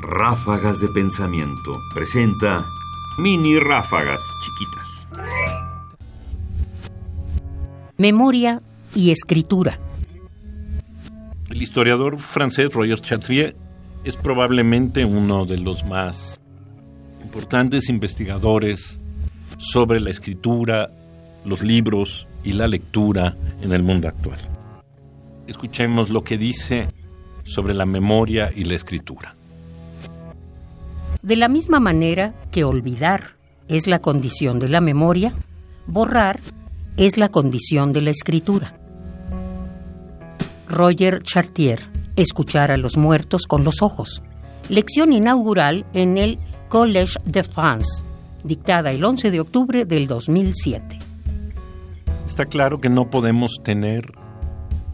Ráfagas de Pensamiento presenta mini ráfagas chiquitas. Memoria y escritura. El historiador francés Roger Chatrier es probablemente uno de los más importantes investigadores sobre la escritura, los libros y la lectura en el mundo actual. Escuchemos lo que dice sobre la memoria y la escritura. De la misma manera que olvidar es la condición de la memoria, borrar es la condición de la escritura. Roger Chartier, Escuchar a los muertos con los ojos. Lección inaugural en el Collège de France, dictada el 11 de octubre del 2007. Está claro que no podemos tener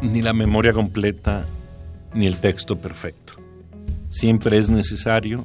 ni la memoria completa ni el texto perfecto. Siempre es necesario